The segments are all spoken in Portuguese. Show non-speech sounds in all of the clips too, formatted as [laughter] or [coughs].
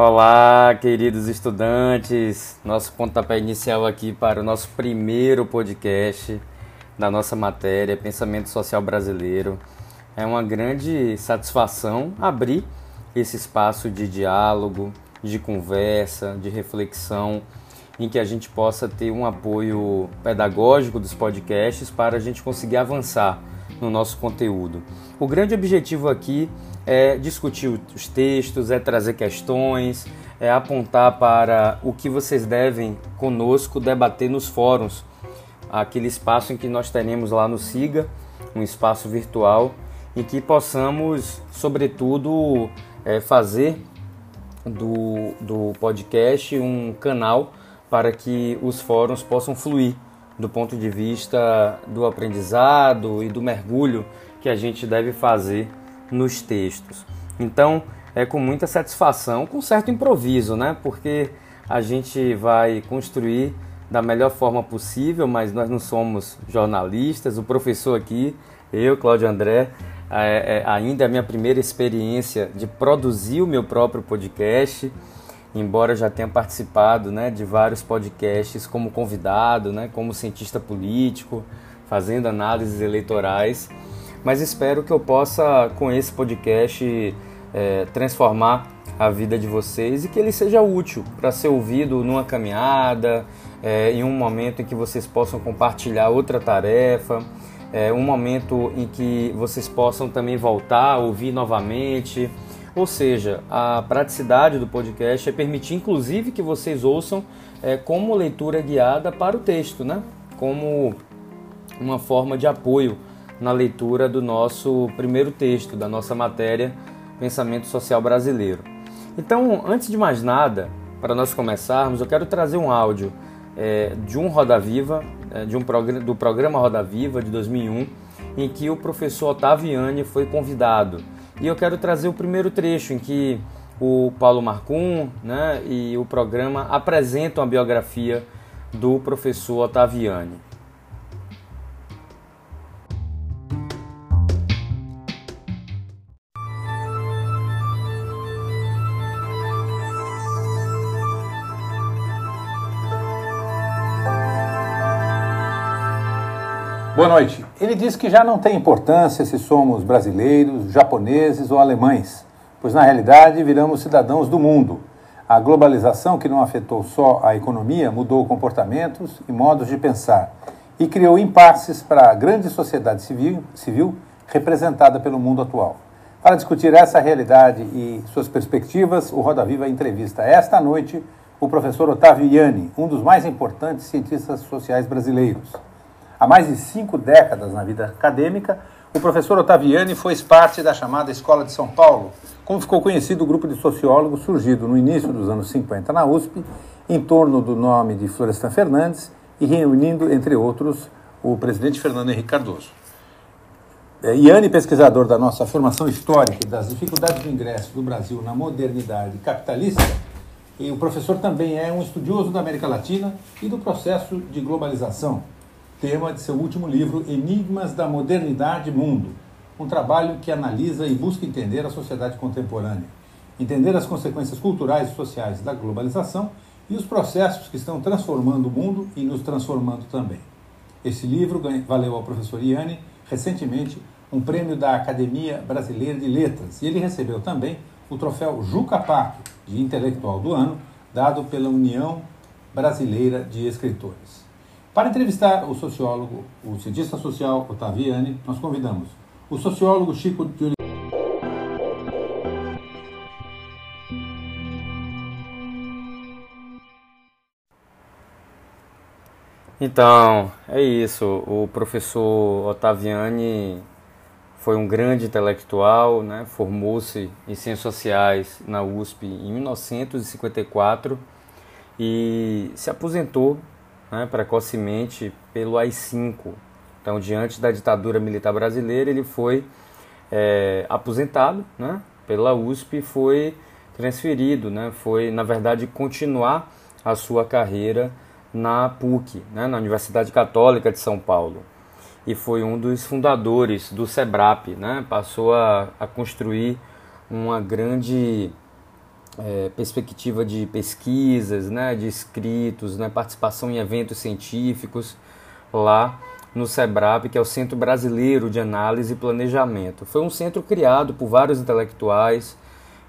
Olá, queridos estudantes. Nosso pontapé inicial aqui para o nosso primeiro podcast da nossa matéria Pensamento Social Brasileiro. É uma grande satisfação abrir esse espaço de diálogo, de conversa, de reflexão, em que a gente possa ter um apoio pedagógico dos podcasts para a gente conseguir avançar no nosso conteúdo. O grande objetivo aqui é discutir os textos, é trazer questões, é apontar para o que vocês devem conosco debater nos fóruns, aquele espaço em que nós teremos lá no SIGA, um espaço virtual, em que possamos, sobretudo, é, fazer do, do podcast um canal para que os fóruns possam fluir do ponto de vista do aprendizado e do mergulho que a gente deve fazer nos textos. Então, é com muita satisfação, com certo improviso, né? Porque a gente vai construir da melhor forma possível, mas nós não somos jornalistas. O professor aqui, eu, Cláudio André, é, é, ainda é a minha primeira experiência de produzir o meu próprio podcast embora já tenha participado né, de vários podcasts como convidado, né, como cientista político, fazendo análises eleitorais, mas espero que eu possa, com esse podcast, é, transformar a vida de vocês e que ele seja útil para ser ouvido numa caminhada, é, em um momento em que vocês possam compartilhar outra tarefa, é, um momento em que vocês possam também voltar, ouvir novamente ou seja, a praticidade do podcast é permitir, inclusive, que vocês ouçam é, como leitura guiada para o texto, né? como uma forma de apoio na leitura do nosso primeiro texto, da nossa matéria Pensamento Social Brasileiro. Então, antes de mais nada, para nós começarmos, eu quero trazer um áudio é, de um Roda Viva, é, de um do programa Roda Viva de 2001, em que o professor Otaviani foi convidado e eu quero trazer o primeiro trecho em que o Paulo Marcum né, e o programa apresentam a biografia do professor Otaviani. Boa noite. Ele diz que já não tem importância se somos brasileiros, japoneses ou alemães, pois na realidade viramos cidadãos do mundo. A globalização, que não afetou só a economia, mudou comportamentos e modos de pensar e criou impasses para a grande sociedade civil, civil representada pelo mundo atual. Para discutir essa realidade e suas perspectivas, o Roda Viva entrevista esta noite o professor Otávio Iani, um dos mais importantes cientistas sociais brasileiros. Há mais de cinco décadas na vida acadêmica, o professor Otaviani foi parte da chamada Escola de São Paulo, como ficou conhecido o grupo de sociólogos surgido no início dos anos 50 na USP, em torno do nome de Florestan Fernandes e reunindo, entre outros, o presidente Fernando Henrique Cardoso. É, Iane, pesquisador da nossa formação histórica e das dificuldades do ingresso do Brasil na modernidade capitalista, e o professor também é um estudioso da América Latina e do processo de globalização, tema de seu último livro, Enigmas da Modernidade Mundo, um trabalho que analisa e busca entender a sociedade contemporânea, entender as consequências culturais e sociais da globalização e os processos que estão transformando o mundo e nos transformando também. Esse livro valeu ao professor Iane, recentemente, um prêmio da Academia Brasileira de Letras, e ele recebeu também o troféu Juca Pato, de intelectual do ano, dado pela União Brasileira de Escritores. Para entrevistar o sociólogo, o cientista social Otaviani, nós convidamos o sociólogo Chico de Então, é isso. O professor Otaviani foi um grande intelectual, né? formou-se em Ciências Sociais na USP em 1954 e se aposentou né, precocemente pelo AI-5. Então, diante da ditadura militar brasileira, ele foi é, aposentado né, pela USP e foi transferido, né, foi, na verdade, continuar a sua carreira na PUC, né, na Universidade Católica de São Paulo. E foi um dos fundadores do SEBRAP, né, passou a, a construir uma grande é, perspectiva de pesquisas, né, de escritos, né, participação em eventos científicos lá no SEBRAP, que é o Centro Brasileiro de Análise e Planejamento. Foi um centro criado por vários intelectuais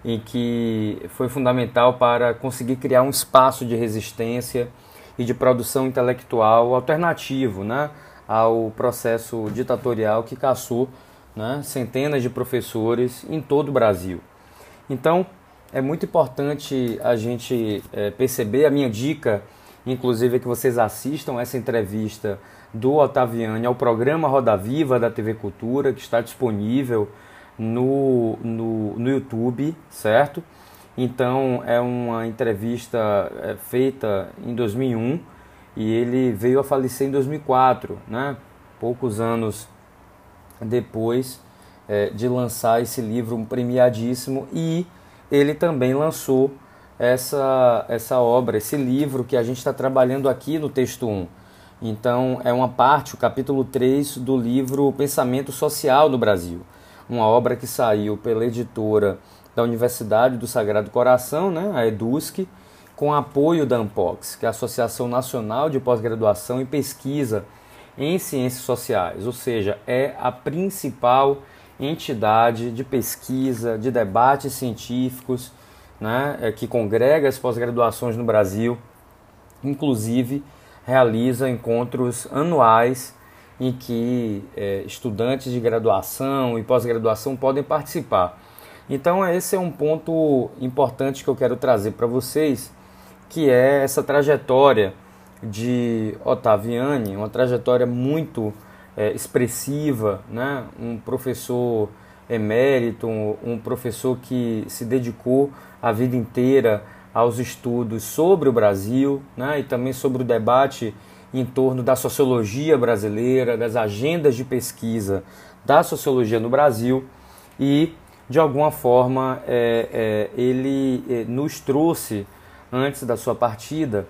e que foi fundamental para conseguir criar um espaço de resistência e de produção intelectual alternativo né, ao processo ditatorial que caçou né, centenas de professores em todo o Brasil. Então, é muito importante a gente é, perceber. A minha dica, inclusive, é que vocês assistam essa entrevista do Otaviani ao programa Roda Viva da TV Cultura, que está disponível no, no, no YouTube, certo? Então, é uma entrevista é, feita em 2001 e ele veio a falecer em 2004, né? poucos anos depois é, de lançar esse livro premiadíssimo e ele também lançou essa, essa obra, esse livro que a gente está trabalhando aqui no texto 1. Então, é uma parte, o capítulo 3 do livro Pensamento Social no Brasil, uma obra que saiu pela editora da Universidade do Sagrado Coração, né, a EDUSC, com apoio da ANPOX, que é a Associação Nacional de Pós-Graduação e Pesquisa em Ciências Sociais, ou seja, é a principal entidade de pesquisa, de debates científicos, né, é, que congrega as pós-graduações no Brasil, inclusive realiza encontros anuais em que é, estudantes de graduação e pós-graduação podem participar. Então, esse é um ponto importante que eu quero trazer para vocês, que é essa trajetória de Ottaviani, uma trajetória muito é, expressiva, né? um professor emérito, um, um professor que se dedicou a vida inteira aos estudos sobre o Brasil né? e também sobre o debate em torno da sociologia brasileira, das agendas de pesquisa da sociologia no Brasil e, de alguma forma, é, é, ele é, nos trouxe, antes da sua partida,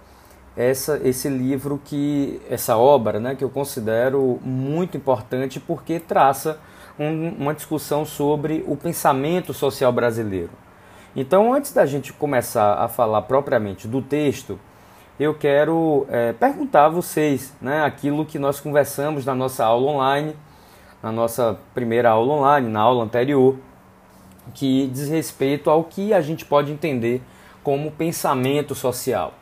essa, esse livro que essa obra, né, que eu considero muito importante porque traça um, uma discussão sobre o pensamento social brasileiro. Então, antes da gente começar a falar propriamente do texto, eu quero é, perguntar a vocês, né, aquilo que nós conversamos na nossa aula online, na nossa primeira aula online, na aula anterior, que diz respeito ao que a gente pode entender como pensamento social,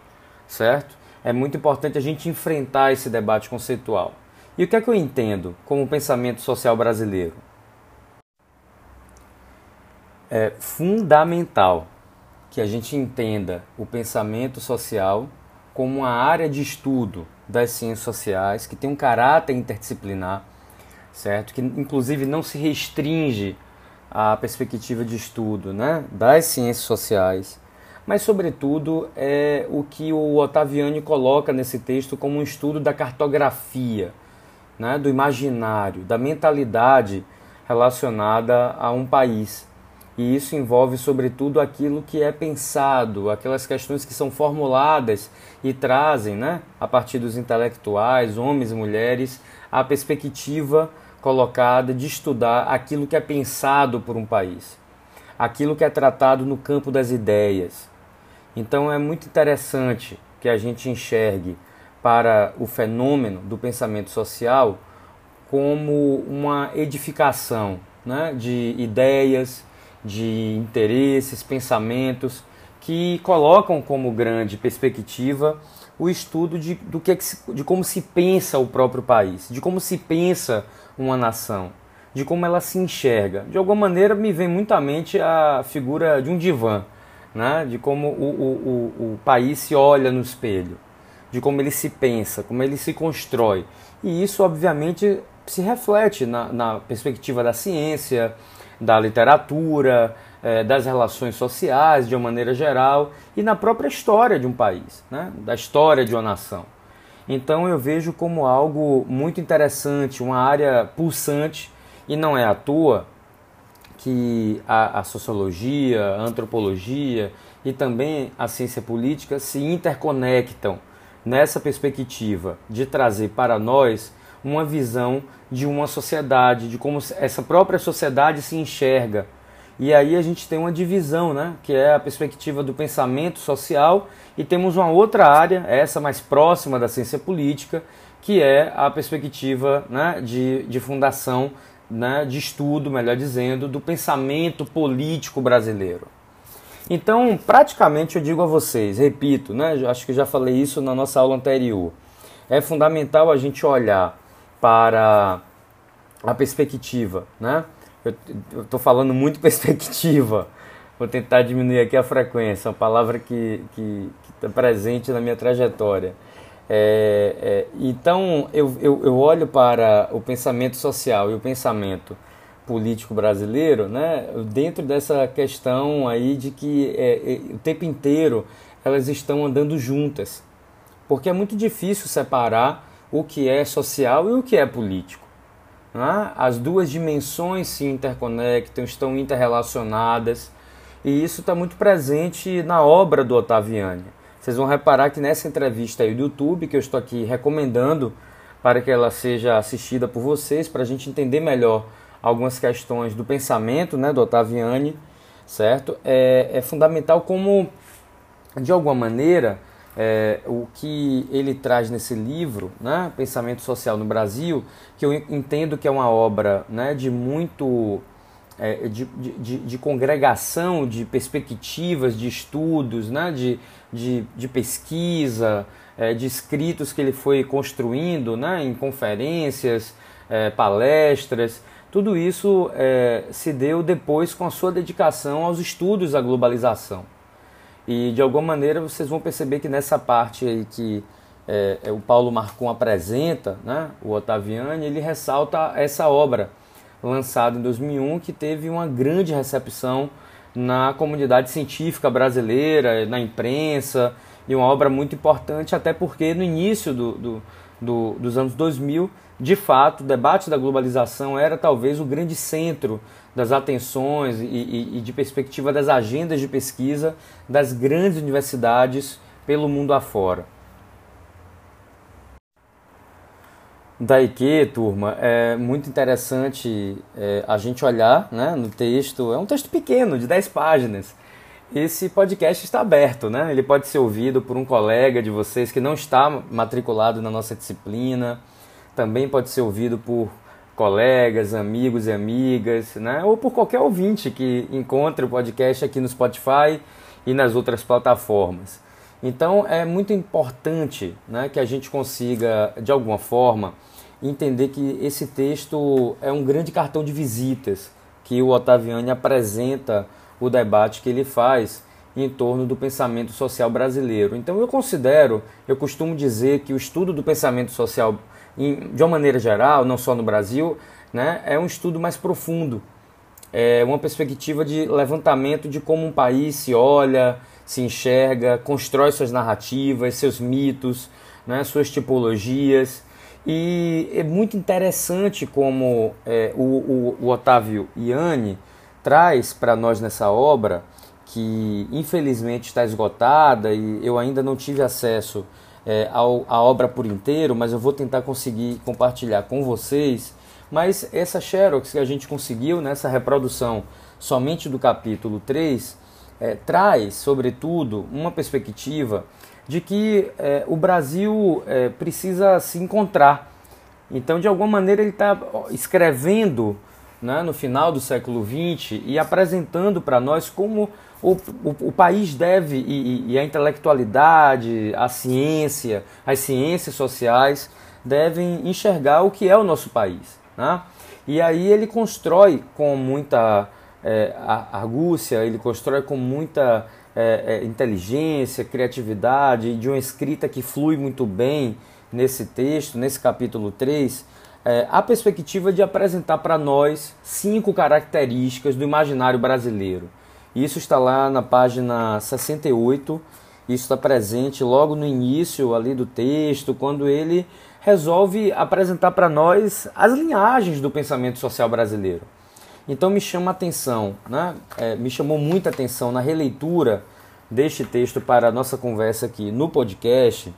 certo? É muito importante a gente enfrentar esse debate conceitual. E o que é que eu entendo como pensamento social brasileiro? É fundamental que a gente entenda o pensamento social como uma área de estudo das ciências sociais que tem um caráter interdisciplinar, certo? Que inclusive não se restringe à perspectiva de estudo, né, das ciências sociais, mas, sobretudo, é o que o Ottaviani coloca nesse texto como um estudo da cartografia, né, do imaginário, da mentalidade relacionada a um país. E isso envolve, sobretudo, aquilo que é pensado, aquelas questões que são formuladas e trazem, né, a partir dos intelectuais, homens e mulheres, a perspectiva colocada de estudar aquilo que é pensado por um país, aquilo que é tratado no campo das ideias, então é muito interessante que a gente enxergue para o fenômeno do pensamento social como uma edificação né, de ideias, de interesses, pensamentos que colocam como grande perspectiva o estudo de, do que, é de como se pensa o próprio país, de como se pensa uma nação, de como ela se enxerga. De alguma maneira me vem muito à mente a figura de um divã né? de como o, o, o, país se olha no espelho, de como ele se pensa, como ele se constrói. E isso, obviamente, se reflete na, na perspectiva da ciência, da literatura, é, das relações sociais de uma maneira geral e na própria história de um país, né? da história de uma nação. Então eu vejo como algo muito interessante, uma área pulsante e não é à toa que a, a sociologia, a antropologia e também a ciência política se interconectam nessa perspectiva de trazer para nós uma visão de uma sociedade, de como essa própria sociedade se enxerga. E aí a gente tem uma divisão, né, que é a perspectiva do pensamento social, e temos uma outra área, essa mais próxima da ciência política, que é a perspectiva né, de, de fundação, né, de estudo, melhor dizendo, do pensamento político brasileiro. Então, praticamente eu digo a vocês, repito, né, acho que já falei isso na nossa aula anterior, é fundamental a gente olhar para a perspectiva, né? Eu estou falando muito [laughs] perspectiva, vou tentar diminuir aqui a frequência, uma palavra que está presente na minha trajetória. É, é, então, eu, eu, eu olho para o pensamento social e o pensamento político brasileiro, né, dentro dessa questão aí de que é, é, o tempo inteiro elas estão andando juntas, porque é muito difícil separar o que é social e o que é político. Né? As duas dimensões se interconectam, estão interrelacionadas, e isso está muito presente na obra do Ottaviani. Vocês vão reparar que nessa entrevista aí do YouTube, que eu estou aqui recomendando para que ela seja assistida por vocês, para a gente entender melhor algumas questões do pensamento né, do Ottaviani, certo? É, é fundamental como, de alguma maneira, é, o que ele traz nesse livro, né, Pensamento Social no Brasil, que eu entendo que é uma obra né, de muito. É, de, de, de, congregação de perspectivas, de estudos, né, de, de, de pesquisa, é, de escritos que ele foi construindo né, em conferências, é, palestras. Tudo isso é, se deu depois com a sua dedicação aos estudos da globalização. E de alguma maneira vocês vão perceber que nessa parte aí que é, é, o Paulo Marcon apresenta, né, o Ottaviani, ele ressalta essa obra lançada em 2001 que teve uma grande recepção na comunidade científica brasileira, na imprensa, e uma obra muito importante, até porque no início do, do, do, dos anos 2000, de fato, o debate da globalização era talvez o grande centro das atenções e, e, e de perspectiva das agendas de pesquisa das grandes universidades pelo mundo afora. Que, turma, é muito interessante é, a gente olhar né, no texto, é um texto pequeno, de 10 páginas. Esse podcast está aberto, né? ele pode ser ouvido por um colega de vocês que não está matriculado na nossa disciplina, também pode ser ouvido por colegas, amigos e amigas, né? ou por qualquer ouvinte que encontre o podcast aqui no Spotify e nas outras plataformas. Então é muito importante né, que a gente consiga, de alguma forma, entender que esse texto é um grande cartão de visitas que o Ottaviani apresenta o debate que ele faz em torno do pensamento social brasileiro. Então eu considero, eu costumo dizer que o estudo do pensamento social de uma maneira geral, não só no Brasil, né, é um estudo mais profundo, é uma perspectiva de levantamento de como um país se olha, se enxerga, constrói suas narrativas, seus mitos, né, suas tipologias. E é muito interessante como é, o, o, o Otávio Iani traz para nós nessa obra, que infelizmente está esgotada e eu ainda não tive acesso é, ao, a obra por inteiro, mas eu vou tentar conseguir compartilhar com vocês. Mas essa Xerox que a gente conseguiu nessa reprodução somente do capítulo 3 é, traz, sobretudo, uma perspectiva de que é, o Brasil é, precisa se encontrar. Então, de alguma maneira, ele está escrevendo né, no final do século XX e apresentando para nós como o, o, o país deve, e, e, a intelectualidade, a ciência, as ciências sociais devem enxergar o que é o nosso país. Né? E aí ele constrói com muita é, argúcia, ele constrói com muita é, é, inteligência, criatividade, de uma escrita que flui muito bem nesse texto, nesse capítulo 3, é, a perspectiva de apresentar para nós cinco características do imaginário brasileiro. Isso está lá na página 68. Isso está presente logo no início ali do texto, quando ele resolve apresentar para nós as linhagens do pensamento social brasileiro. Então me chama atenção, né? É, me chamou muita atenção na releitura deste texto para a nossa conversa aqui no podcast,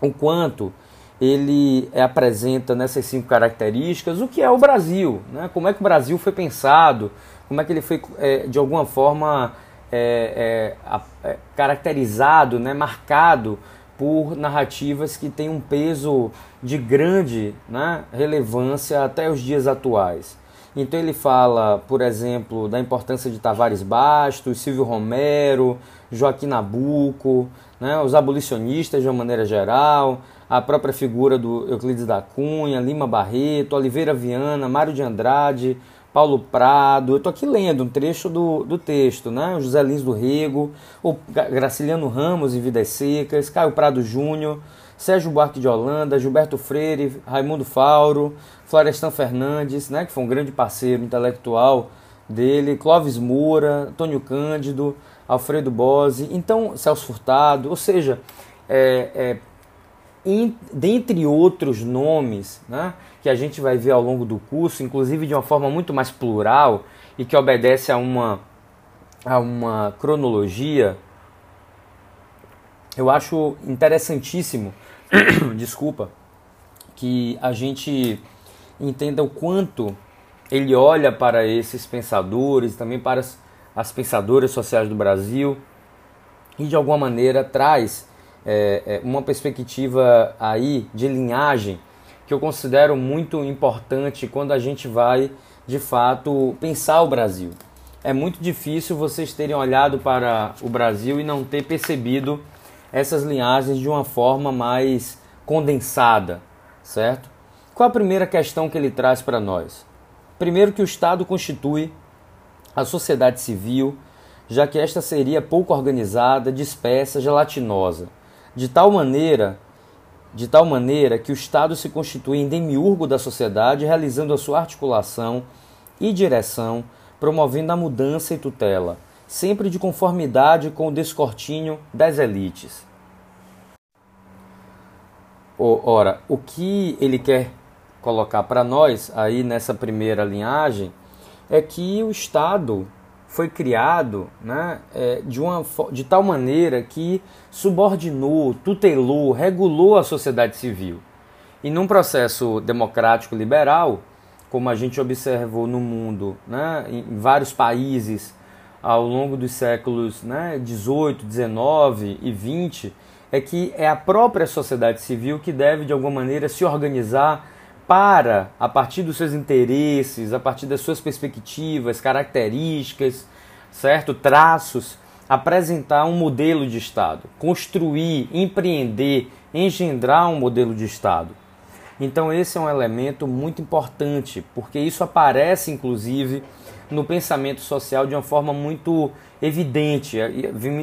o quanto ele apresenta nessas cinco características o que é o Brasil, né? como é que o Brasil foi pensado, como é que ele foi, é, de alguma forma, é, é, é, caracterizado, né? marcado por narrativas que têm um peso de grande né? relevância até os dias atuais. Então ele fala, por exemplo, da importância de Tavares Bastos, Silvio Romero, Joaquim Nabuco, né, os abolicionistas de uma maneira geral, a própria figura do Euclides da Cunha, Lima Barreto, Oliveira Viana, Mário de Andrade, Paulo Prado. Eu estou aqui lendo um trecho do, do texto, né? José Lins do Rego, o Graciliano Ramos em Vidas Secas, Caio Prado Júnior, Sérgio Buarque de Holanda, Gilberto Freire, Raimundo Fauro, Florestan Fernandes, né? que foi um grande parceiro intelectual dele, Clóvis Moura, Antônio Cândido, Alfredo Bose, então Celso Furtado, ou seja, é, é, in, dentre outros nomes né, que a gente vai ver ao longo do curso, inclusive de uma forma muito mais plural e que obedece a uma, a uma cronologia, eu acho interessantíssimo, [coughs] desculpa, que a gente entenda o quanto ele olha para esses pensadores, também para as as pensadoras sociais do Brasil e de alguma maneira traz é, é, uma perspectiva aí de linhagem que eu considero muito importante quando a gente vai de fato pensar o Brasil. É muito difícil vocês terem olhado para o Brasil e não ter percebido essas linhagens de uma forma mais condensada, certo? Qual a primeira questão que ele traz para nós? Primeiro que o Estado constitui a sociedade civil, já que esta seria pouco organizada, dispersa, gelatinosa, de tal maneira de tal maneira que o Estado se constitui em demiurgo da sociedade, realizando a sua articulação e direção, promovendo a mudança e tutela, sempre de conformidade com o descortinho das elites. Ora, o que ele quer colocar para nós aí nessa primeira linhagem é que o Estado foi criado né, é, de, uma, de tal maneira que subordinou, tutelou, regulou a sociedade civil. E num processo democrático liberal, como a gente observou no mundo, né, em vários países ao longo dos séculos né, 18, 19 e 20, é que é a própria sociedade civil que deve de alguma maneira se organizar para, a partir dos seus interesses, a partir das suas perspectivas, características, certo? Traços, apresentar um modelo de Estado, construir, empreender, engendrar um modelo de Estado. Então esse é um elemento muito importante, porque isso aparece inclusive no pensamento social de uma forma muito evidente.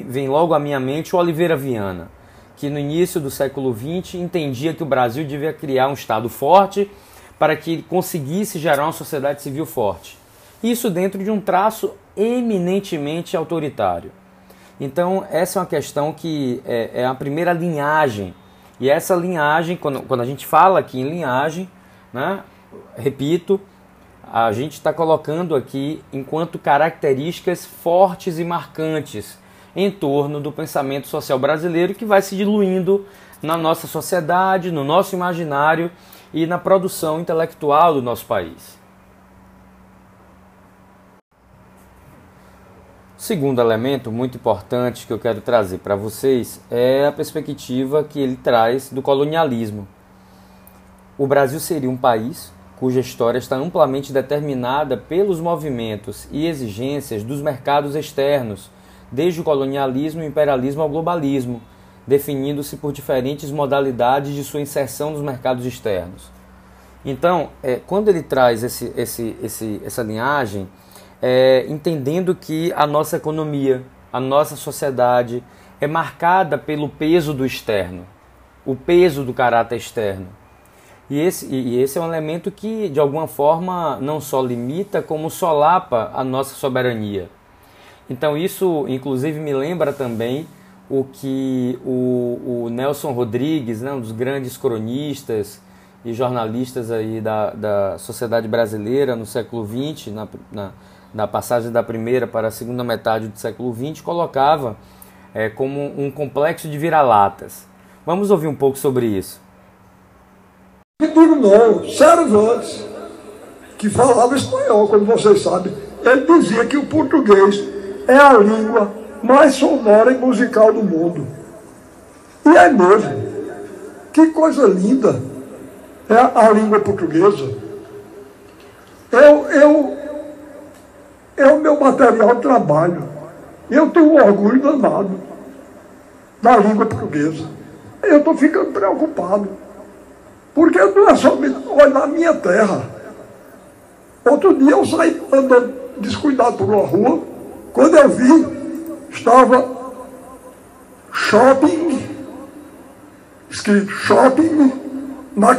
Vem logo à minha mente o Oliveira Viana que no início do século XX entendia que o Brasil devia criar um Estado forte para que conseguisse gerar uma sociedade civil forte. Isso dentro de um traço eminentemente autoritário. Então, essa é uma questão que é, é a primeira linhagem. E essa linhagem, quando, quando a gente fala aqui em linhagem, né, repito, a gente está colocando aqui enquanto características fortes e marcantes em torno do pensamento social brasileiro que vai se diluindo na nossa sociedade, no nosso imaginário e na produção intelectual do nosso país. Segundo elemento muito importante que eu quero trazer para vocês é a perspectiva que ele traz do colonialismo. O Brasil seria um país cuja história está amplamente determinada pelos movimentos e exigências dos mercados externos desde o colonialismo e imperialismo ao globalismo, definindo-se por diferentes modalidades de sua inserção nos mercados externos. Então, é, quando ele traz esse, esse, esse, essa linhagem, é, entendendo que a nossa economia, a nossa sociedade é marcada pelo peso do externo, o peso do caráter externo. E esse, e esse é um elemento que, de alguma forma, não só limita, como solapa a nossa soberania. Então isso, inclusive, me lembra também o que o, o Nelson Rodrigues, né, um dos grandes cronistas e jornalistas aí da, da sociedade brasileira no século XX, na, na, na passagem da primeira para a segunda metade do século XX, colocava é, como um complexo de vira-latas. Vamos ouvir um pouco sobre isso. Eu digo não, Cervantes, que falava espanhol, como vocês sabem, ele dizia que o português é a língua mais sonora e musical do mundo. E é mesmo. Que coisa linda é a, a língua portuguesa. Eu, eu, é o meu material de trabalho. Eu tenho um orgulho danado da língua portuguesa. Eu estou ficando preocupado. Porque não é somente, olha, na minha terra. Outro dia eu saí andando descuidado por uma rua, quando eu vi, estava shopping, escrito shopping na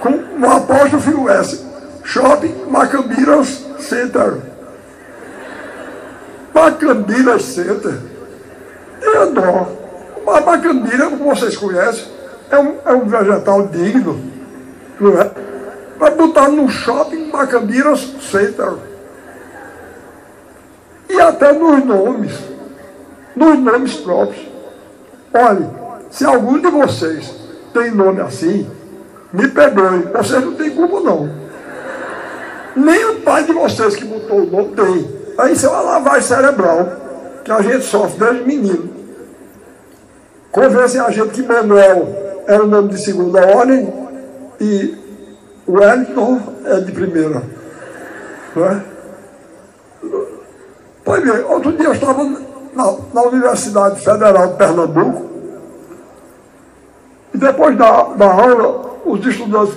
com um apóstrofo S. Shopping Macambiras Center. Macambiras Center. É dó. A macambira, como vocês conhecem, é um, é um vegetal digno. Não é? Vai botar no shopping Macambiras Center. E até nos nomes. Nos nomes próprios. Olhe, se algum de vocês tem nome assim, me perdoe, vocês não têm culpa não. Nem o pai de vocês que botou o nome tem. Aí isso é uma lavagem cerebral que a gente sofre desde menino. Convencem a gente que Manuel era o nome de segunda ordem e Wellington é de primeira. Não é? Pois bem, outro dia eu estava na, na Universidade Federal de Pernambuco e depois da, da aula os estudantes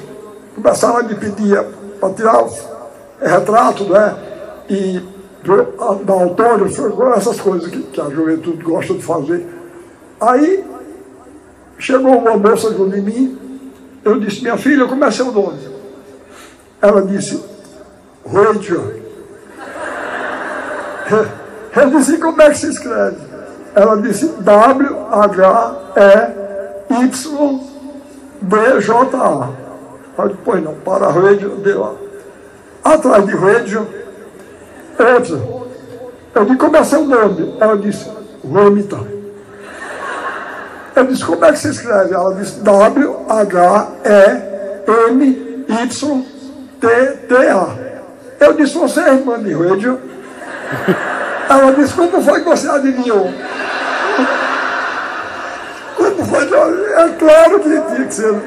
começaram a me pedir para tirar retrato, né? E da autógrafo, essas coisas que, que, a juventude gosta de fazer. Aí chegou uma moça junto de mim, eu disse, minha filha, como é seu nome? Ela disse, Rachel. [laughs] Eu disse, como é que se escreve? Ela disse, W-H-E-Y-D-J-A. Aí depois não, para Rachel, deu lá. Atrás de Rachel, outra. Eu disse, como é seu nome? Ela disse, Lâmita. Eu disse, como é que se escreve? Ela disse, W-H-E-M-Y-T-T-A. Eu disse, você é irmã de Rachel? Ela disse, como foi que você adivinhou? Como foi? É claro que tinha que ser.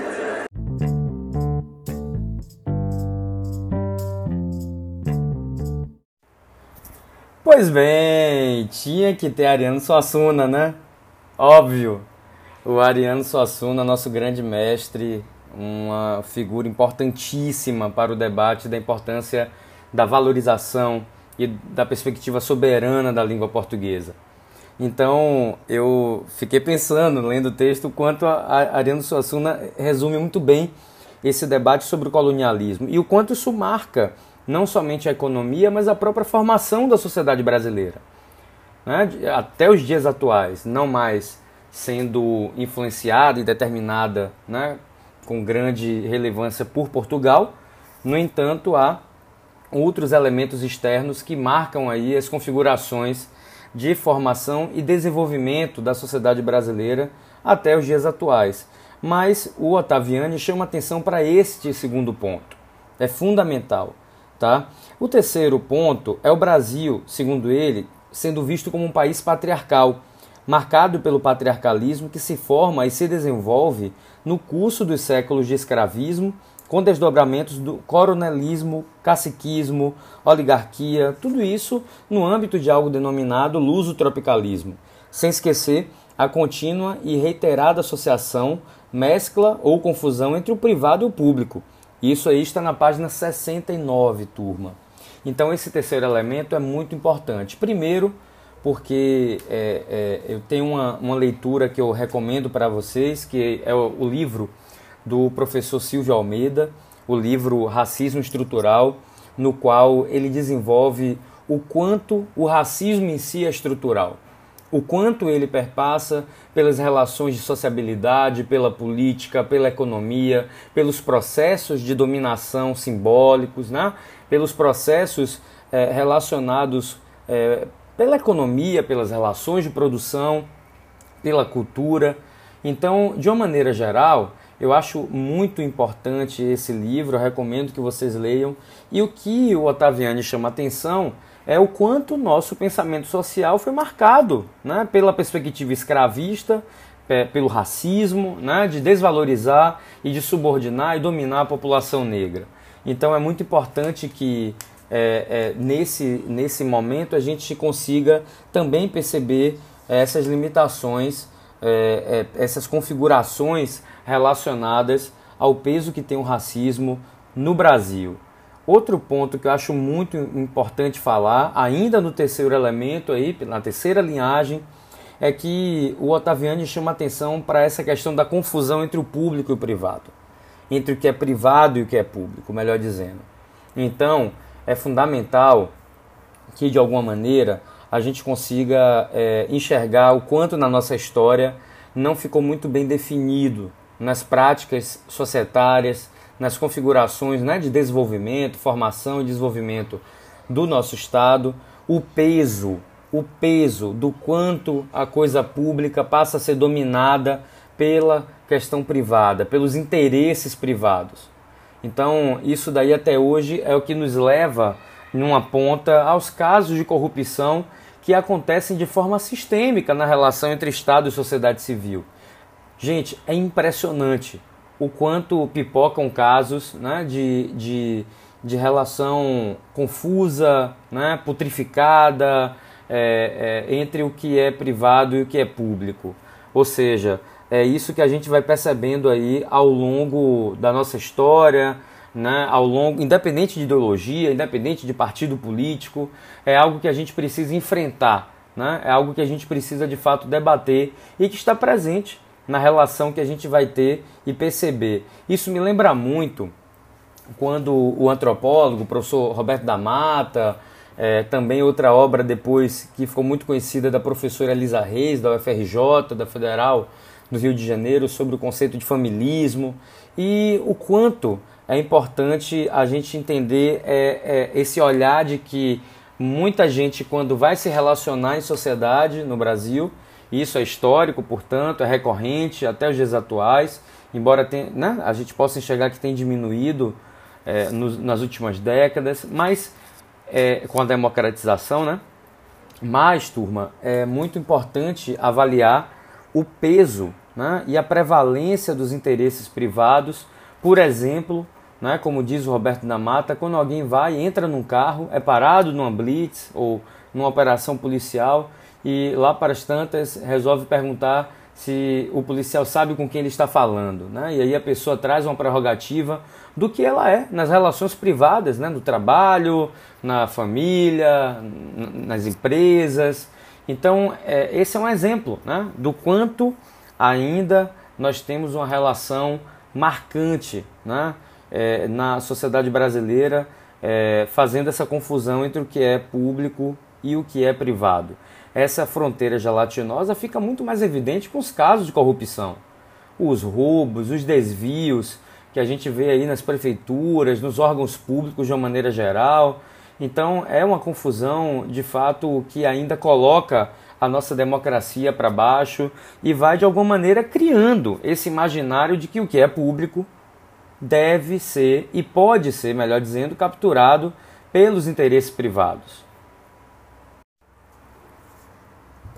Pois bem, tinha que ter Ariano Suassuna, né? Óbvio. O Ariano Suassuna, nosso grande mestre, uma figura importantíssima para o debate da importância da valorização e da perspectiva soberana da língua portuguesa. Então, eu fiquei pensando, lendo o texto, quanto a Ariano Suassuna resume muito bem esse debate sobre o colonialismo e o quanto isso marca não somente a economia, mas a própria formação da sociedade brasileira. Né? Até os dias atuais, não mais sendo influenciada e determinada né, com grande relevância por Portugal, no entanto, há outros elementos externos que marcam aí as configurações de formação e desenvolvimento da sociedade brasileira até os dias atuais. Mas o Ottaviani chama atenção para este segundo ponto. É fundamental. Tá? O terceiro ponto é o Brasil, segundo ele, sendo visto como um país patriarcal, marcado pelo patriarcalismo que se forma e se desenvolve no curso dos séculos de escravismo, com desdobramentos do coronelismo, caciquismo, oligarquia, tudo isso no âmbito de algo denominado luso-tropicalismo, sem esquecer a contínua e reiterada associação, mescla ou confusão entre o privado e o público isso aí está na página 69, turma. Então esse terceiro elemento é muito importante. Primeiro, porque é, é, eu tenho uma, uma leitura que eu recomendo para vocês, que é o, o livro do professor Silvio Almeida, o livro Racismo Estrutural, no qual ele desenvolve o quanto o racismo em si é estrutural o quanto ele perpassa pelas relações de sociabilidade, pela política, pela economia, pelos processos de dominação simbólicos, né? pelos processos eh, relacionados eh, pela economia, pelas relações de produção, pela cultura. Então, de uma maneira geral, eu acho muito importante esse livro, eu recomendo que vocês leiam. E o que o Otaviani chama atenção é o quanto o nosso pensamento social foi marcado né, pela perspectiva escravista, pelo racismo, né, de desvalorizar e de subordinar e dominar a população negra. Então é muito importante que é, é, nesse, nesse momento a gente consiga também perceber essas limitações, é, é essas configurações relacionadas ao peso que tem o racismo no Brasil. Outro ponto que eu acho muito importante falar, ainda no terceiro elemento aí, na terceira linhagem, é que o Otaviani chama atenção para essa questão da confusão entre o público e o privado, entre o que é privado e o que é público, melhor dizendo. Então, é fundamental que de alguma maneira a gente consiga é, enxergar o quanto na nossa história não ficou muito bem definido nas práticas societárias, nas configurações né, de desenvolvimento, formação e desenvolvimento do nosso Estado, o peso, o peso do quanto a coisa pública passa a ser dominada pela questão privada, pelos interesses privados. Então, isso daí até hoje é o que nos leva numa ponta aos casos de corrupção que acontecem de forma sistêmica na relação entre Estado e sociedade civil. Gente, é impressionante o quanto pipocam casos né, de, de, de relação confusa, né, putrificada é, é, entre o que é privado e o que é público. Ou seja, é isso que a gente vai percebendo aí ao longo da nossa história, né, ao longo, independente de ideologia, independente de partido político, é algo que a gente precisa enfrentar, né, é algo que a gente precisa de fato debater e que está presente na relação que a gente vai ter e perceber. Isso me lembra muito quando o antropólogo, o professor Roberto da Mata, é, também outra obra depois que ficou muito conhecida da professora Elisa Reis, da UFRJ, da Federal do Rio de Janeiro, sobre o conceito de familismo e o quanto é importante a gente entender é, é, esse olhar de que muita gente, quando vai se relacionar em sociedade no Brasil, isso é histórico, portanto, é recorrente até os dias atuais, embora tenha, né, a gente possa enxergar que tem diminuído é, nas últimas décadas, mas é, com a democratização, né? Mas, turma, é muito importante avaliar o peso né, e a prevalência dos interesses privados, por exemplo, né, como diz o Roberto da Mata, quando alguém vai, entra num carro, é parado numa blitz ou numa operação policial e lá para as tantas resolve perguntar se o policial sabe com quem ele está falando, né? E aí a pessoa traz uma prerrogativa do que ela é nas relações privadas, né? No trabalho, na família, nas empresas. Então, é, esse é um exemplo, né? Do quanto ainda nós temos uma relação marcante, né? É, na sociedade brasileira, é, fazendo essa confusão entre o que é público e o que é privado essa fronteira gelatinosa fica muito mais evidente com os casos de corrupção. Os roubos, os desvios que a gente vê aí nas prefeituras, nos órgãos públicos de uma maneira geral. Então é uma confusão de fato que ainda coloca a nossa democracia para baixo e vai de alguma maneira criando esse imaginário de que o que é público deve ser e pode ser, melhor dizendo, capturado pelos interesses privados.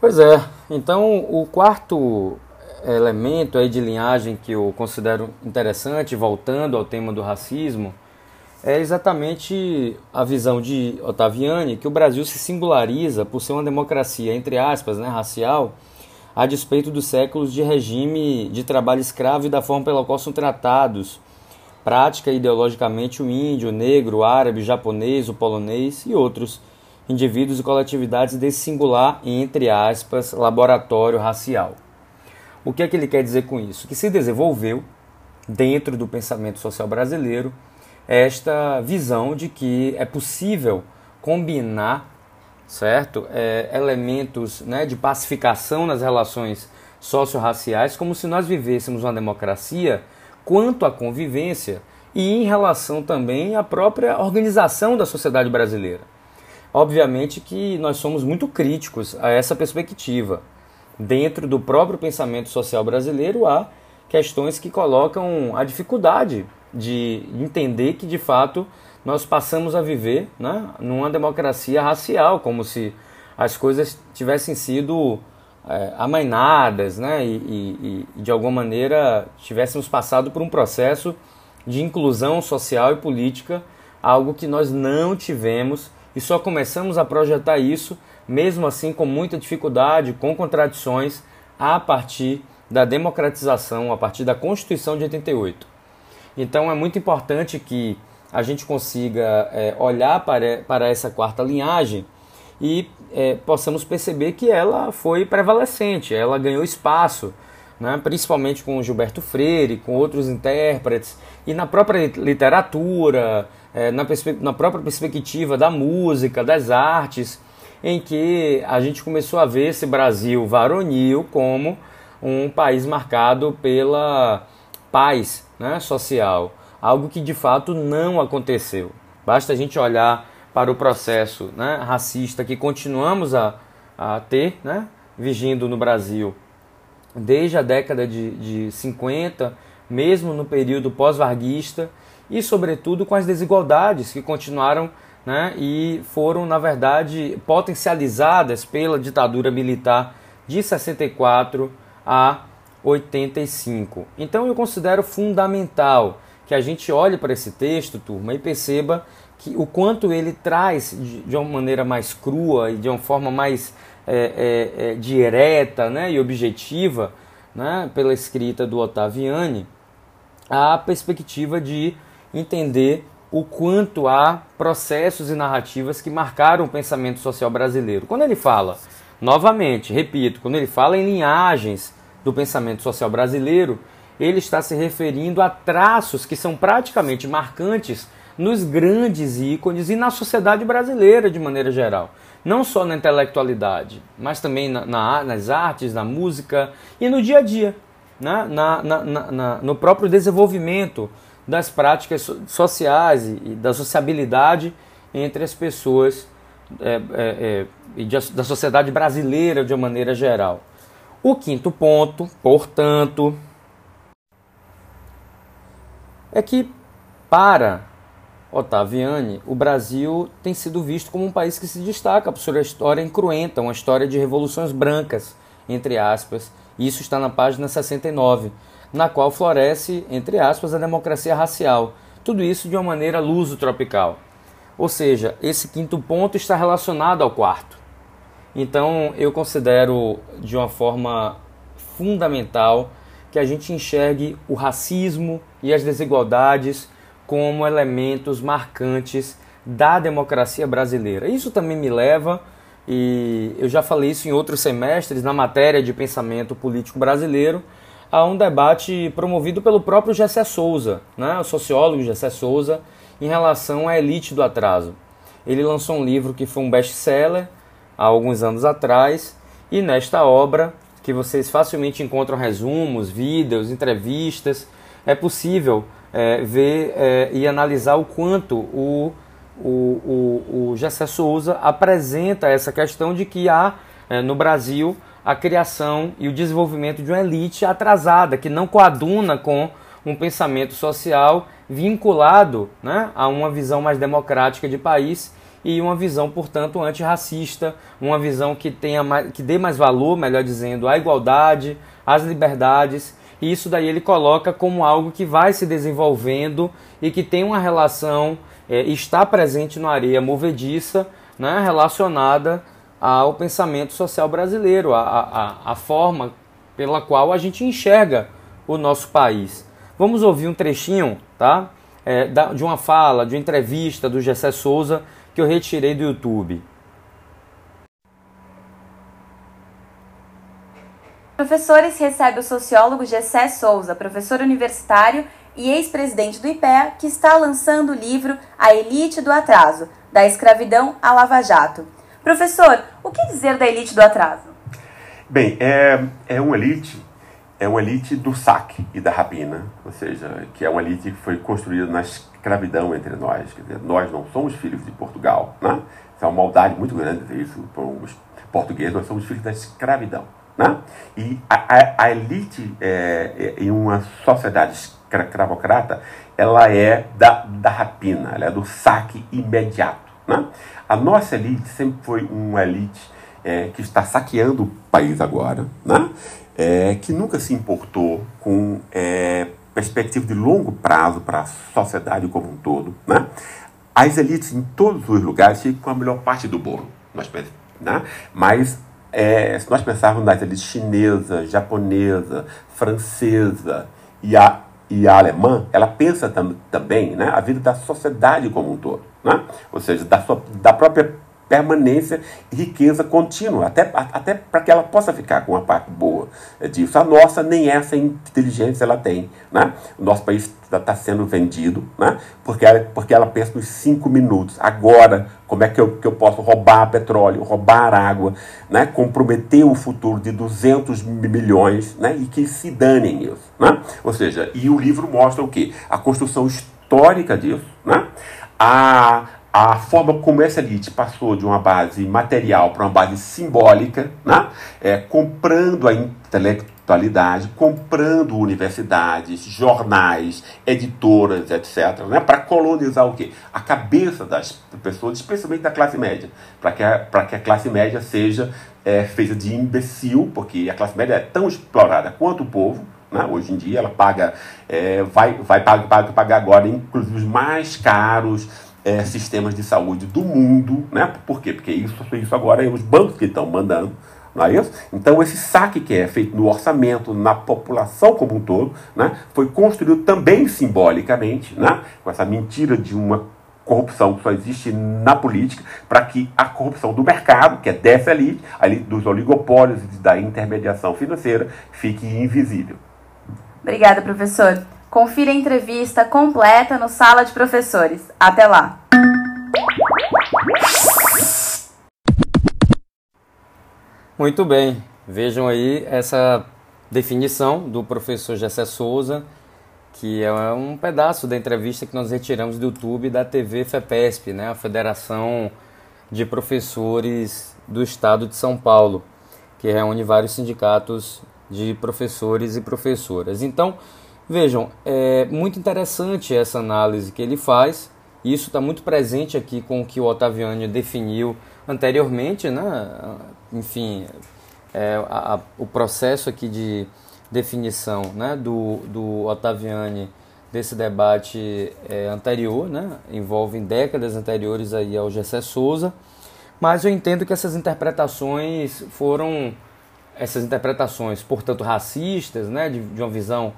Pois é, então o quarto elemento aí de linhagem que eu considero interessante, voltando ao tema do racismo, é exatamente a visão de Ottaviani que o Brasil se singulariza por ser uma democracia, entre aspas, né, racial, a despeito dos séculos de regime de trabalho escravo e da forma pela qual são tratados, prática ideologicamente o índio, o negro, o árabe, o japonês, o polonês e outros indivíduos e coletividades desse singular, entre aspas, laboratório racial. O que é que ele quer dizer com isso? Que se desenvolveu, dentro do pensamento social brasileiro, esta visão de que é possível combinar certo é, elementos né, de pacificação nas relações socio-raciais como se nós vivêssemos uma democracia quanto à convivência e em relação também à própria organização da sociedade brasileira. Obviamente que nós somos muito críticos a essa perspectiva, dentro do próprio pensamento social brasileiro, há questões que colocam a dificuldade de entender que de fato nós passamos a viver né, numa democracia racial, como se as coisas tivessem sido é, amainadas né, e, e, e, de alguma maneira tivéssemos passado por um processo de inclusão social e política, algo que nós não tivemos e só começamos a projetar isso, mesmo assim com muita dificuldade, com contradições, a partir da democratização, a partir da Constituição de 88. Então é muito importante que a gente consiga é, olhar para, para essa quarta linhagem e é, possamos perceber que ela foi prevalecente, ela ganhou espaço, né, principalmente com Gilberto Freire, com outros intérpretes, e na própria literatura, é, na, na própria perspectiva da música, das artes, em que a gente começou a ver esse Brasil varonil como um país marcado pela paz né, social, algo que de fato não aconteceu. Basta a gente olhar para o processo né, racista que continuamos a, a ter, né, vigindo no Brasil desde a década de, de 50, mesmo no período pós-varguista, e sobretudo com as desigualdades que continuaram né, e foram, na verdade, potencializadas pela ditadura militar de 64 a 85. Então eu considero fundamental que a gente olhe para esse texto, turma, e perceba que o quanto ele traz de, uma maneira mais crua e de uma forma mais é, é, é, direta né, e objetiva, né, pela escrita do Ottaviani, a perspectiva de entender o quanto há processos e narrativas que marcaram o pensamento social brasileiro. Quando ele fala, novamente, repito, quando ele fala em linhagens do pensamento social brasileiro, ele está se referindo a traços que são praticamente marcantes nos grandes ícones e na sociedade brasileira de maneira geral. Não só na intelectualidade, mas também na, na, nas artes, na música e no dia a dia, né? na, na, no próprio desenvolvimento das práticas sociais e da sociabilidade entre as pessoas é, é, é, e da sociedade brasileira de uma maneira geral. O quinto ponto, portanto, é que para Ottaviani, o Brasil tem sido visto como um país que se destaca por sua história incruenta, uma história de revoluções brancas, entre aspas. Isso está na página 69, na qual floresce, entre aspas, a democracia racial. Tudo isso de uma maneira luso-tropical. Ou seja, esse quinto ponto está relacionado ao quarto. Então, eu considero de uma forma fundamental que a gente enxergue o racismo e as desigualdades como elementos marcantes da democracia brasileira. Isso também me leva, e eu já falei isso em outros semestres, na matéria de pensamento político brasileiro, a um debate promovido pelo próprio Gessé Souza, né, o sociólogo Gessé Souza, em relação à elite do atraso. Ele lançou um livro que foi um best-seller há alguns anos atrás, e nesta obra, que vocês facilmente encontram resumos, vídeos, entrevistas, é possível é, ver é, e analisar o quanto o, o, o, o Gessé Souza apresenta essa questão de que há é, no Brasil a criação e o desenvolvimento de uma elite atrasada, que não coaduna com um pensamento social vinculado né, a uma visão mais democrática de país e uma visão, portanto, antirracista, uma visão que, tenha mais, que dê mais valor, melhor dizendo, à igualdade, às liberdades e isso daí ele coloca como algo que vai se desenvolvendo e que tem uma relação, é, está presente na areia movediça, né, relacionada ao pensamento social brasileiro, a, a, a forma pela qual a gente enxerga o nosso país. Vamos ouvir um trechinho tá? É, de uma fala, de uma entrevista do Gessé Souza que eu retirei do YouTube. Professores recebe o sociólogo Gessé Souza, professor universitário e ex-presidente do IPEA, que está lançando o livro A Elite do Atraso, da escravidão à Lava Jato. Professor, o que dizer da elite do atraso? Bem, é, é uma elite, é uma elite do saque e da rapina, ou seja, que é uma elite que foi construída na escravidão entre nós. Quer dizer, nós não somos filhos de Portugal, né? Isso é uma maldade muito grande dizer isso para os portugueses, nós somos filhos da escravidão. Né? E a, a, a elite é, é, em uma sociedade escravocrata, ela é da, da rapina, ela é do saque imediato. Né? A nossa elite sempre foi uma elite é, que está saqueando o país agora, né? É, que nunca se importou com é, perspectiva de longo prazo para a sociedade como um todo. Né? As elites em todos os lugares ficam com a melhor parte do bolo, nós, né? mas é, se nós pensarmos nas elites chinesa, japonesa, francesa e a, e a alemã, ela pensa tam, também né, a vida da sociedade como um todo. Né? Ou seja, da, sua, da própria permanência e riqueza contínua, até, até para que ela possa ficar com uma parte boa disso. A nossa, nem essa inteligência ela tem. Né? O nosso país está tá sendo vendido né? porque, ela, porque ela pensa nos cinco minutos. Agora, como é que eu, que eu posso roubar petróleo, roubar água, né? comprometer o futuro de 200 milhões né? e que se danem isso. Né? Ou seja, e o livro mostra o quê? A construção histórica disso. Né? A a forma como essa elite passou de uma base material para uma base simbólica, né? é, comprando a intelectualidade, comprando universidades, jornais, editoras, etc., né? para colonizar o quê? A cabeça das pessoas, especialmente da classe média, para que, a, que a classe média seja é, feita de imbecil, porque a classe média é tão explorada quanto o povo, né? Hoje em dia ela paga, é, vai, vai pagar, pagar agora, inclusive, os mais caros é, sistemas de saúde do mundo, né? Por quê? Porque isso, isso agora é os bancos que estão mandando, não é isso? Então esse saque que é feito no orçamento, na população como um todo, né? Foi construído também simbolicamente, né? Com essa mentira de uma corrupção que só existe na política, para que a corrupção do mercado, que é dessa elite, ali dos oligopólios e da intermediação financeira, fique invisível. Obrigada, professor. Confira a entrevista completa no Sala de Professores. Até lá! Muito bem, vejam aí essa definição do professor Gessé Souza, que é um pedaço da entrevista que nós retiramos do YouTube da TV FEPESP, né, a Federação de Professores do Estado de São Paulo, que reúne vários sindicatos de professores e professoras. Então, Vejam, é muito interessante essa análise que ele faz. Isso está muito presente aqui com o que o Ottaviani definiu anteriormente, né? Enfim, é, a, a, o processo aqui de definição né? do, do Ottaviani desse debate é, anterior, né? envolve décadas anteriores aí ao Gessé Souza, mas eu entendo que essas interpretações foram essas interpretações, portanto, racistas, né? de, de uma visão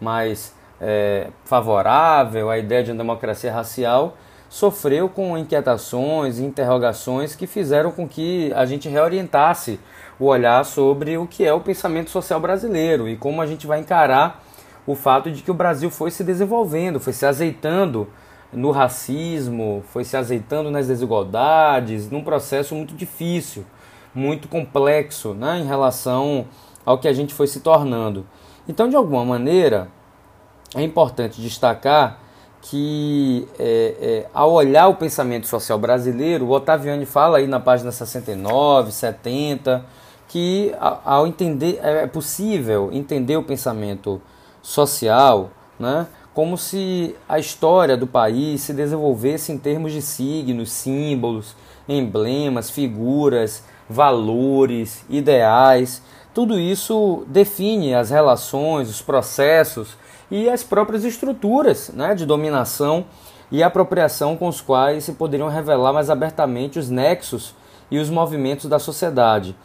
mais é, favorável à ideia de uma democracia racial, sofreu com inquietações e interrogações que fizeram com que a gente reorientasse o olhar sobre o que é o pensamento social brasileiro e como a gente vai encarar o fato de que o Brasil foi se desenvolvendo, foi se azeitando no racismo, foi se azeitando nas desigualdades, num processo muito difícil, muito complexo né, em relação ao que a gente foi se tornando. Então, de alguma maneira, é importante destacar que, é, é, ao olhar o pensamento social brasileiro, o Ottaviani fala aí na página 69, 70, que ao entender é possível entender o pensamento social, né, como se a história do país se desenvolvesse em termos de signos, símbolos, emblemas, figuras, valores, ideais tudo isso define as relações, os processos e as próprias estruturas né, de dominação e apropriação com os quais se poderiam revelar mais abertamente os nexos e os movimentos da sociedade.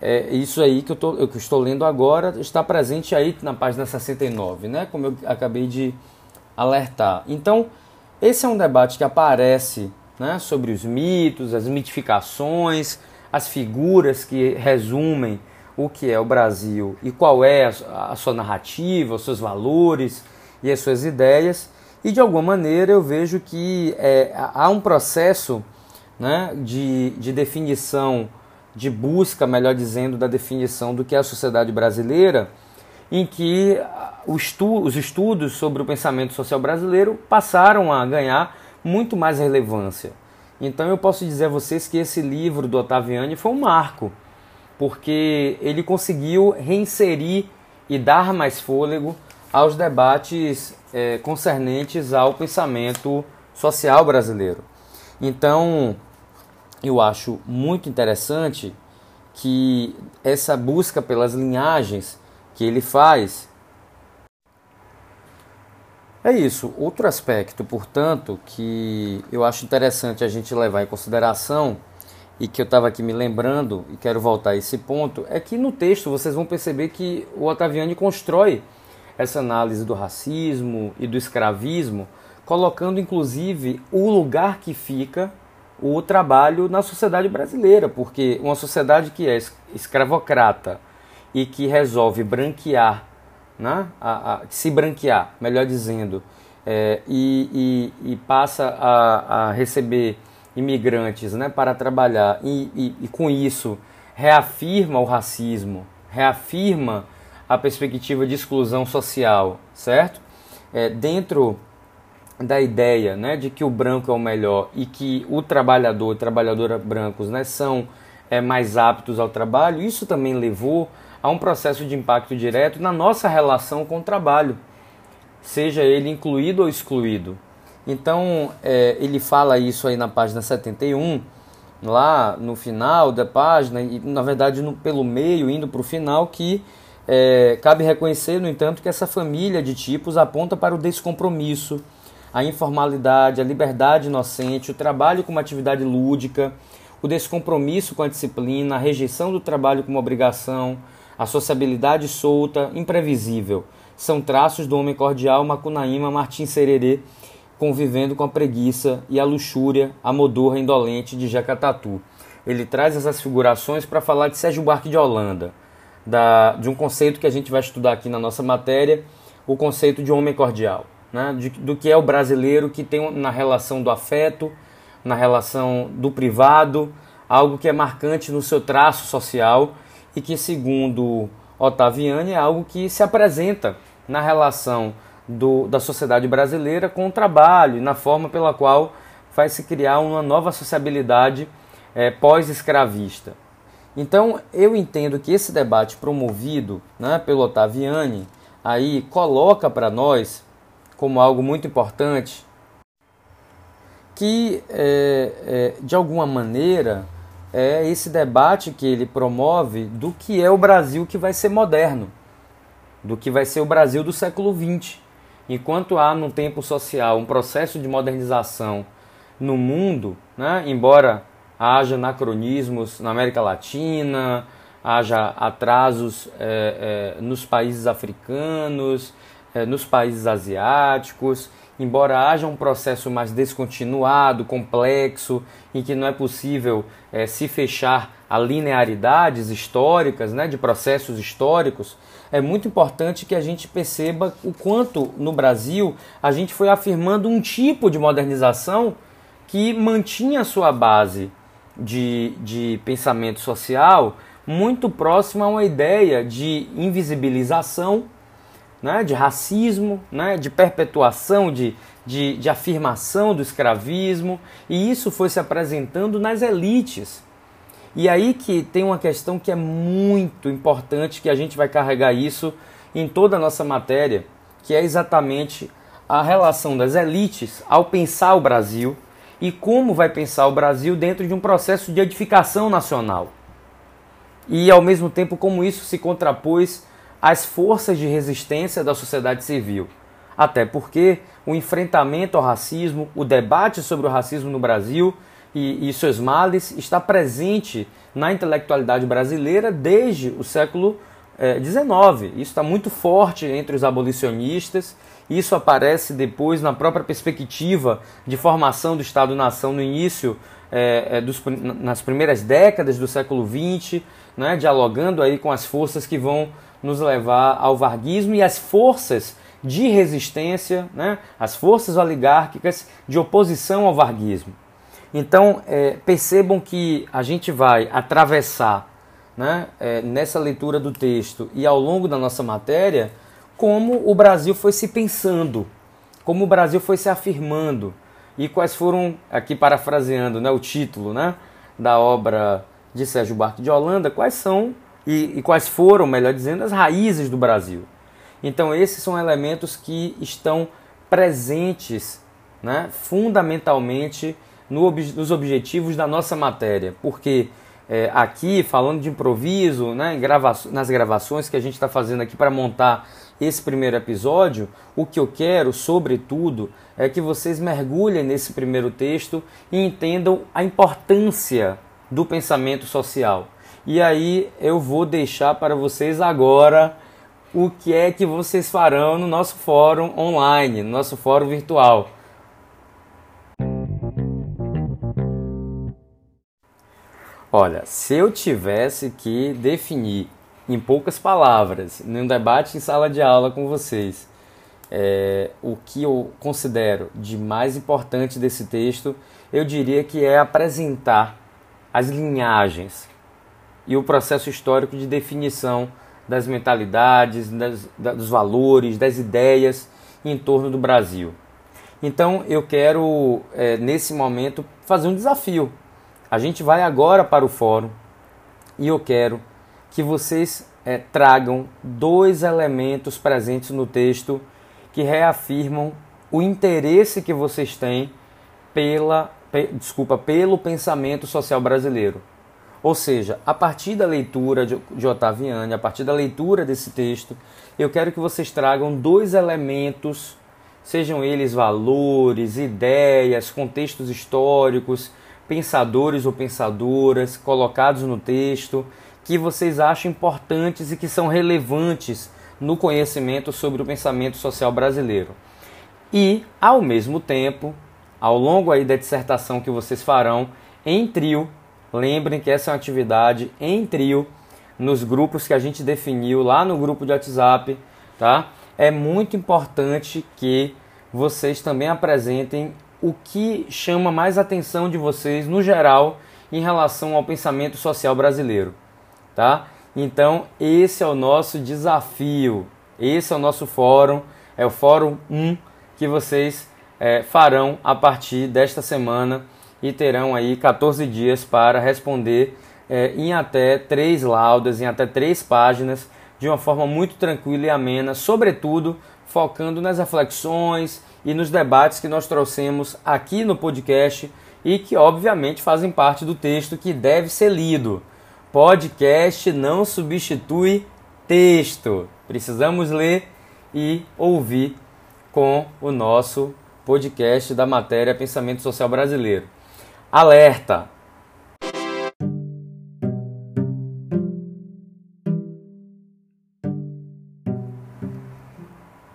É, isso aí que eu, tô, eu estou lendo agora está presente aí na página 69, né, como eu acabei de alertar. Então, esse é um debate que aparece né, sobre os mitos, as mitificações, as figuras que resumem o que é o Brasil e qual é a, sua narrativa, os seus valores e as suas ideias. E de alguma maneira eu vejo que é, há um processo né, de, de definição, de busca, melhor dizendo, da definição do que é a sociedade brasileira, em que estu os estudos sobre o pensamento social brasileiro passaram a ganhar muito mais relevância. Então eu posso dizer a vocês que esse livro do Ottaviani foi um marco porque ele conseguiu reinserir e dar mais fôlego aos debates é, concernentes ao pensamento social brasileiro. Então, eu acho muito interessante que essa busca pelas linhagens que ele faz. É isso. Outro aspecto, portanto, que eu acho interessante a gente levar em consideração e que eu estava aqui me lembrando e quero voltar a esse ponto é que no texto vocês vão perceber que o Ottaviani constrói essa análise do racismo e do escravismo, colocando inclusive o lugar que fica o trabalho na sociedade brasileira, porque uma sociedade que é escravocrata e que resolve branquear, né, a, a, se branquear, melhor dizendo, é, e, e, e, passa a, a, receber imigrantes né, para trabalhar e, e com isso reafirma o racismo, reafirma a perspectiva de exclusão social, certo? É, dentro da ideia né, de que o branco é o melhor e que o trabalhador e trabalhadora brancos né, são é, mais aptos ao trabalho, isso também levou a um processo de impacto direto na nossa relação com o trabalho, seja ele incluído ou excluído. Então, é, ele fala isso aí na página 71, lá no final da página, e na verdade no, pelo meio, indo para o final, que é, cabe reconhecer, no entanto, que essa família de tipos aponta para o descompromisso, a informalidade, a liberdade inocente, o trabalho como atividade lúdica, o descompromisso com a disciplina, a rejeição do trabalho como obrigação, a sociabilidade solta, imprevisível. São traços do homem cordial Macunaíma Martim Sererê, convivendo com a preguiça e a luxúria, a modorra indolente de Jeca Tatu. Ele traz essas figurações para falar de Sérgio Buarque de Holanda, da, de um conceito que a gente vai estudar aqui na nossa matéria, o conceito de homem cordial né, de, do que é o brasileiro que tem na relação do afeto, na relação do privado, algo que é marcante no seu traço social e que, segundo Ottaviani, é algo que se apresenta na relação do, da sociedade brasileira com o trabalho na forma pela qual vai se criar uma nova sociabilidade é, pós-escravista. Então, eu entendo que esse debate promovido né, pelo Ottaviani aí coloca para nós como algo muito importante, que é, é, de alguma maneira é esse debate que ele promove do que é o Brasil que vai ser moderno, do que vai ser o Brasil do século XX. Enquanto há no tempo social um processo de modernização no mundo, né, embora haja anacronismos na América Latina, haja atrasos é, é, nos países africanos, é, nos países asiáticos, embora haja um processo mais descontinuado, complexo, em que não é possível se fechar a linearidades históricas, né, de processos históricos, é muito importante que a gente perceba o quanto no Brasil a gente foi afirmando um tipo de modernização que mantinha sua base de, de pensamento social muito próxima a uma ideia de invisibilização né, de racismo, né, de perpetuação, de, de, de afirmação do escravismo, e isso foi se apresentando nas elites. E aí que tem uma questão que é muito importante, que a gente vai carregar isso em toda a nossa matéria, que é exatamente a relação das elites ao pensar o Brasil e como vai pensar o Brasil dentro de um processo de edificação nacional. E ao mesmo tempo como isso se contrapôs as forças de resistência da sociedade civil. Até porque o enfrentamento ao racismo, o debate sobre o racismo no Brasil e, e seus males está presente na intelectualidade brasileira desde o século XIX. Eh, isso está muito forte entre os abolicionistas. Isso aparece depois na própria perspectiva de formação do Estado-nação no início, eh, dos, nas primeiras décadas do século XX, né, dialogando aí com as forças que vão nos levar ao varguismo e as forças de resistência, né, as forças oligárquicas de oposição ao varguismo. Então, é, percebam que a gente vai atravessar né, é, nessa leitura do texto e ao longo da nossa matéria como o Brasil foi se pensando, como o Brasil foi se afirmando e quais foram, aqui parafraseando né, o título né, da obra de Sérgio Buarque de Holanda, quais são e, e quais foram, melhor dizendo, as raízes do Brasil. Então, esses são elementos que estão presentes né, fundamentalmente no, nos objetivos da nossa matéria, porque é, aqui, falando de improviso, né, grava nas gravações que a gente está fazendo aqui para montar esse primeiro episódio, o que eu quero, sobretudo, é que vocês mergulhem nesse primeiro texto e entendam a importância do pensamento social. E aí eu vou deixar para vocês agora o que é que vocês farão no nosso fórum online, no nosso fórum virtual. Olha, se eu tivesse que definir em poucas palavras, num debate em sala de aula com vocês, é, o que eu considero de mais importante desse texto, eu diria que é apresentar as linhagens e o processo histórico de definição das mentalidades, das, dos valores, das ideias em torno do Brasil. Então eu quero, é, nesse momento, fazer um desafio. A gente vai agora para o fórum e eu quero que vocês é, tragam dois elementos presentes no texto que reafirmam o interesse que vocês têm pela, pe, desculpa, pelo pensamento social brasileiro. Ou seja, a partir da leitura de, de Otaviani, a partir da leitura desse texto, eu quero que vocês tragam dois elementos, sejam eles valores, ideias, contextos históricos, pensadores ou pensadoras colocados no texto que vocês acham importantes e que são relevantes no conhecimento sobre o pensamento social brasileiro. E, ao mesmo tempo, ao longo aí da dissertação que vocês farão em trio, lembrem que essa é uma atividade em trio nos grupos que a gente definiu lá no grupo de WhatsApp, tá? É muito importante que vocês também apresentem o que chama mais atenção de vocês no geral em relação ao pensamento social brasileiro tá? Então, esse é o nosso desafio, esse é o nosso fórum, é o Fórum 1 que vocês é, farão a partir desta semana e terão aí 14 dias para responder é, em até três laudas, em até três páginas, de uma forma muito tranquila e amena, sobretudo focando nas reflexões e nos debates que nós trouxemos aqui no podcast e que, obviamente, fazem parte do texto que deve ser lido. Podcast não substitui texto. Precisamos ler e ouvir com o nosso podcast da matéria Pensamento Social Brasileiro. Alerta!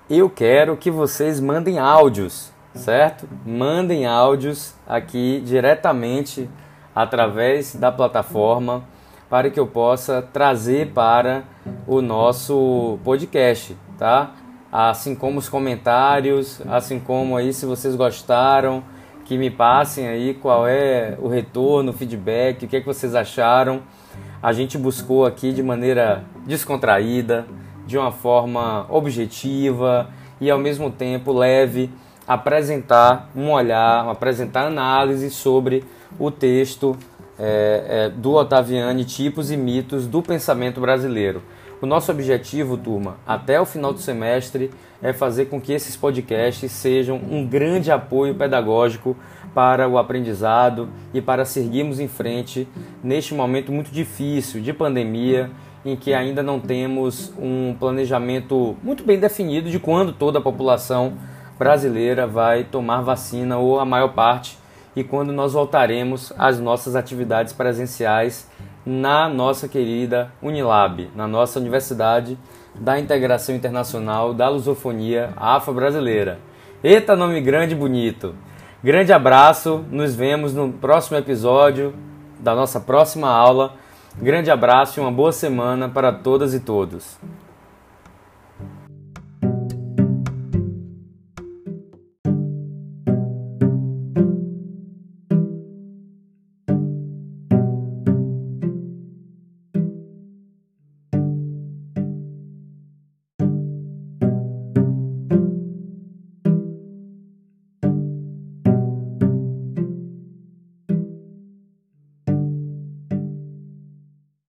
Eu quero que vocês mandem áudios, certo? Mandem áudios aqui diretamente através da plataforma para que eu possa trazer para o nosso podcast, tá? Assim como os comentários, assim como aí se vocês gostaram, que me passem aí qual é o retorno, o feedback, o que é que vocês acharam. A gente buscou aqui de maneira descontraída, de uma forma objetiva e ao mesmo tempo leve apresentar um olhar, apresentar análise sobre o texto é, é, do Otaviani, tipos e mitos do pensamento brasileiro. O nosso objetivo, turma, até o final do semestre, é fazer com que esses podcasts sejam um grande apoio pedagógico para o aprendizado e para seguirmos em frente neste momento muito difícil de pandemia, em que ainda não temos um planejamento muito bem definido de quando toda a população brasileira vai tomar vacina ou a maior parte e quando nós voltaremos às nossas atividades presenciais na nossa querida Unilab, na nossa Universidade da Integração Internacional da Lusofonia Afro-Brasileira. Eita, nome grande e bonito! Grande abraço, nos vemos no próximo episódio da nossa próxima aula. Grande abraço e uma boa semana para todas e todos.